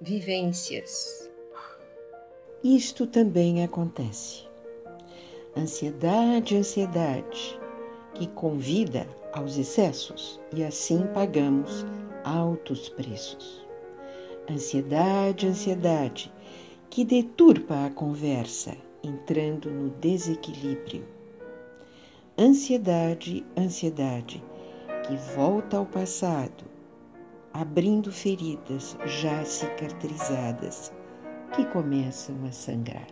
vivências. Isto também acontece. Ansiedade, ansiedade, que convida aos excessos e assim pagamos altos preços. Ansiedade, ansiedade, que deturpa a conversa, entrando no desequilíbrio. Ansiedade, ansiedade, que volta ao passado, abrindo feridas já cicatrizadas que começam a sangrar.